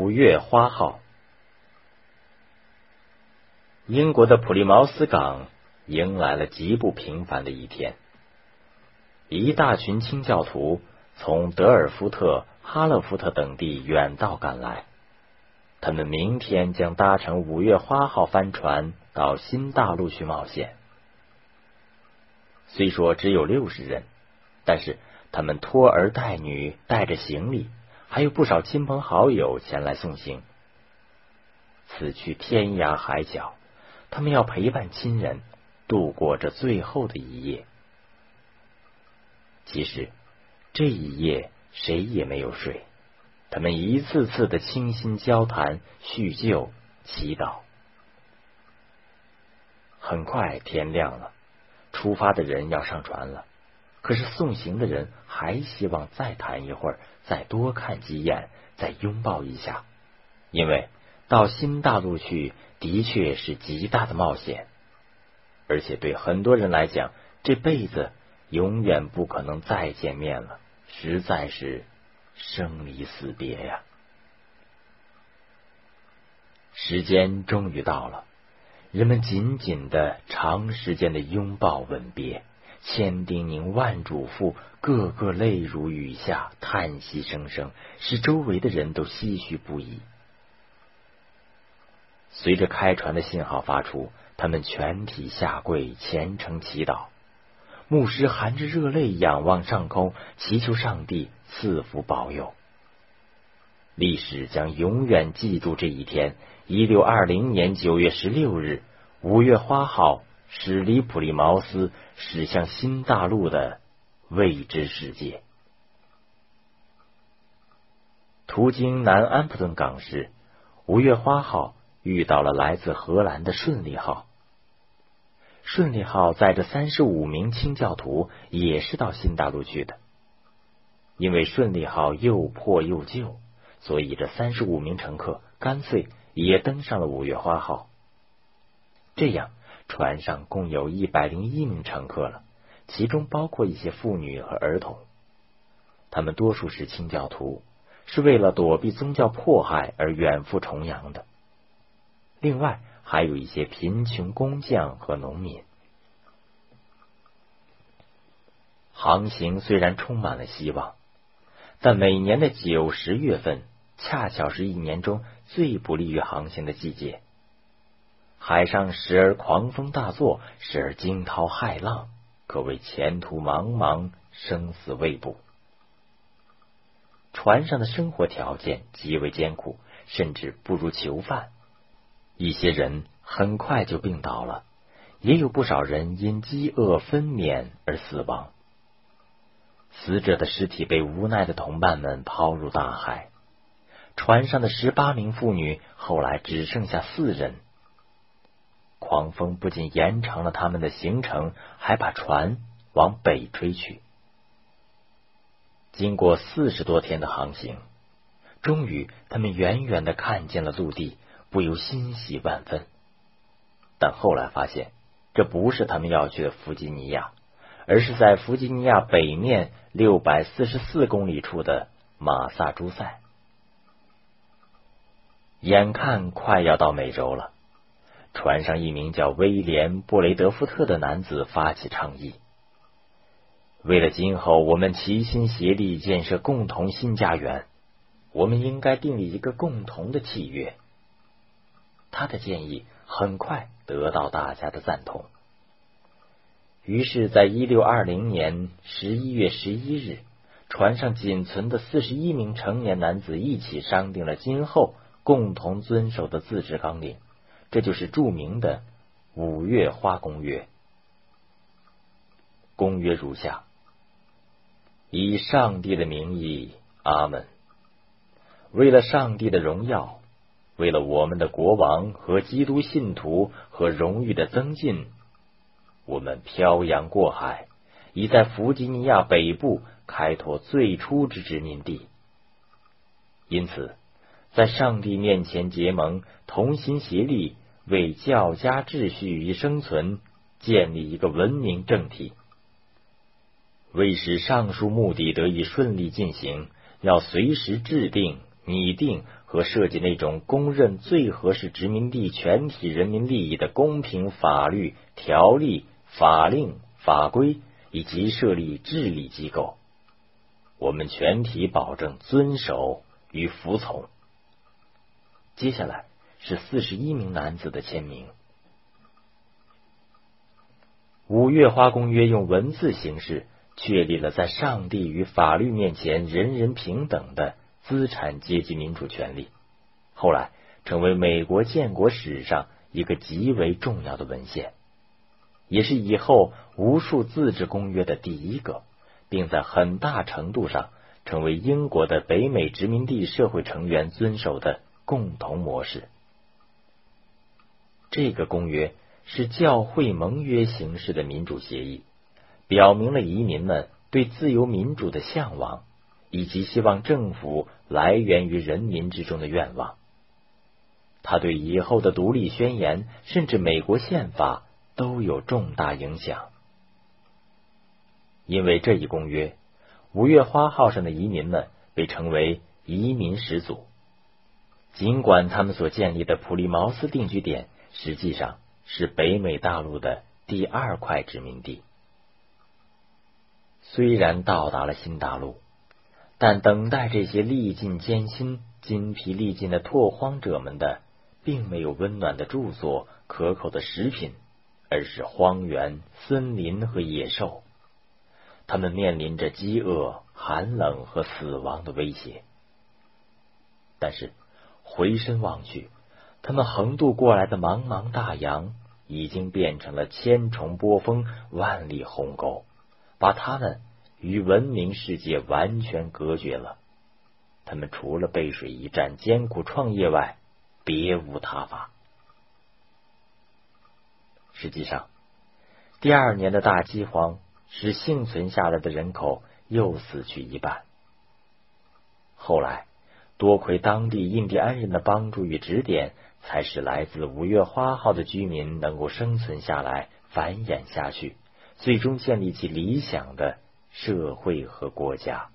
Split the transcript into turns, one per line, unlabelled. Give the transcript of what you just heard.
五月花号。英国的普利茅斯港迎来了极不平凡的一天，一大群清教徒从德尔夫特、哈勒福特等地远道赶来，他们明天将搭乘五月花号帆船到新大陆去冒险。虽说只有六十人，但是他们拖儿带女，带着行李。还有不少亲朋好友前来送行，此去天涯海角，他们要陪伴亲人度过这最后的一夜。其实这一夜谁也没有睡，他们一次次的倾心交谈、叙旧、祈祷。很快天亮了，出发的人要上船了。可是送行的人还希望再谈一会儿，再多看几眼，再拥抱一下，因为到新大陆去的确是极大的冒险，而且对很多人来讲，这辈子永远不可能再见面了，实在是生离死别呀。时间终于到了，人们紧紧的、长时间的拥抱吻别。千叮咛万嘱咐，个个泪如雨下，叹息声声，使周围的人都唏嘘不已。随着开船的信号发出，他们全体下跪，虔诚祈祷。牧师含着热泪仰望上空，祈求上帝赐福保佑。历史将永远记住这一天：一六二零年九月十六日，五月花号。驶离普利茅斯，驶向新大陆的未知世界。途经南安普顿港时，五月花号遇到了来自荷兰的顺利号。顺利号载着三十五名清教徒，也是到新大陆去的。因为顺利号又破又旧，所以这三十五名乘客干脆也登上了五月花号。这样。船上共有一百零一名乘客了，其中包括一些妇女和儿童。他们多数是清教徒，是为了躲避宗教迫害而远赴重洋的。另外，还有一些贫穷工匠和农民。航行虽然充满了希望，但每年的九十月份恰巧是一年中最不利于航行的季节。海上时而狂风大作，时而惊涛骇浪，可谓前途茫茫，生死未卜。船上的生活条件极为艰苦，甚至不如囚犯。一些人很快就病倒了，也有不少人因饥饿分娩而死亡。死者的尸体被无奈的同伴们抛入大海。船上的十八名妇女后来只剩下四人。狂风不仅延长了他们的行程，还把船往北吹去。经过四十多天的航行，终于他们远远的看见了陆地，不由欣喜万分。但后来发现，这不是他们要去的弗吉尼亚，而是在弗吉尼亚北面六百四十四公里处的马萨诸塞。眼看快要到美洲了。船上一名叫威廉·布雷德福特的男子发起倡议：“为了今后我们齐心协力建设共同新家园，我们应该订立一个共同的契约。”他的建议很快得到大家的赞同。于是，在一六二零年十一月十一日，船上仅存的四十一名成年男子一起商定了今后共同遵守的自治纲领。这就是著名的五月花公约。公约如下：以上帝的名义，阿门。为了上帝的荣耀，为了我们的国王和基督信徒和荣誉的增进，我们漂洋过海，已在弗吉尼亚北部开拓最初之殖民地。因此，在上帝面前结盟，同心协力。为教家秩序与生存建立一个文明政体，为使上述目的得以顺利进行，要随时制定、拟定和设计那种公认最合适殖民地全体人民利益的公平法律条例、法令、法规，以及设立治理机构，我们全体保证遵守与服从。接下来是四十一名男子的签名。五月花公约用文字形式确立了在上帝与法律面前人人平等的。资产阶级民主权利，后来成为美国建国史上一个极为重要的文献，也是以后无数自治公约的第一个，并在很大程度上成为英国的北美殖民地社会成员遵守的共同模式。这个公约是教会盟约形式的民主协议，表明了移民们对自由民主的向往。以及希望政府来源于人民之中的愿望，他对以后的独立宣言甚至美国宪法都有重大影响。因为这一公约，五月花号上的移民们被称为移民始祖，尽管他们所建立的普利茅斯定居点实际上是北美大陆的第二块殖民地。虽然到达了新大陆。但等待这些历尽艰辛、筋疲力尽的拓荒者们的，并没有温暖的住所、可口的食品，而是荒原、森林和野兽。他们面临着饥饿、寒冷和死亡的威胁。但是回身望去，他们横渡过来的茫茫大洋，已经变成了千重波峰、万里鸿沟，把他们。与文明世界完全隔绝了，他们除了背水一战、艰苦创业外，别无他法。实际上，第二年的大饥荒使幸存下来的人口又死去一半。后来，多亏当地印第安人的帮助与指点，才使来自五月花号的居民能够生存下来、繁衍下去，最终建立起理想的。社会和国家。